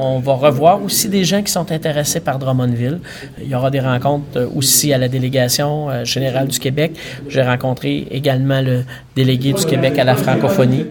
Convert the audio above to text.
On va revoir aussi des gens qui sont intéressés par Drummondville. Il y aura des rencontres euh, aussi à la délégation euh, générale du Québec. J'ai rencontré également le délégué du Québec à la francophonie.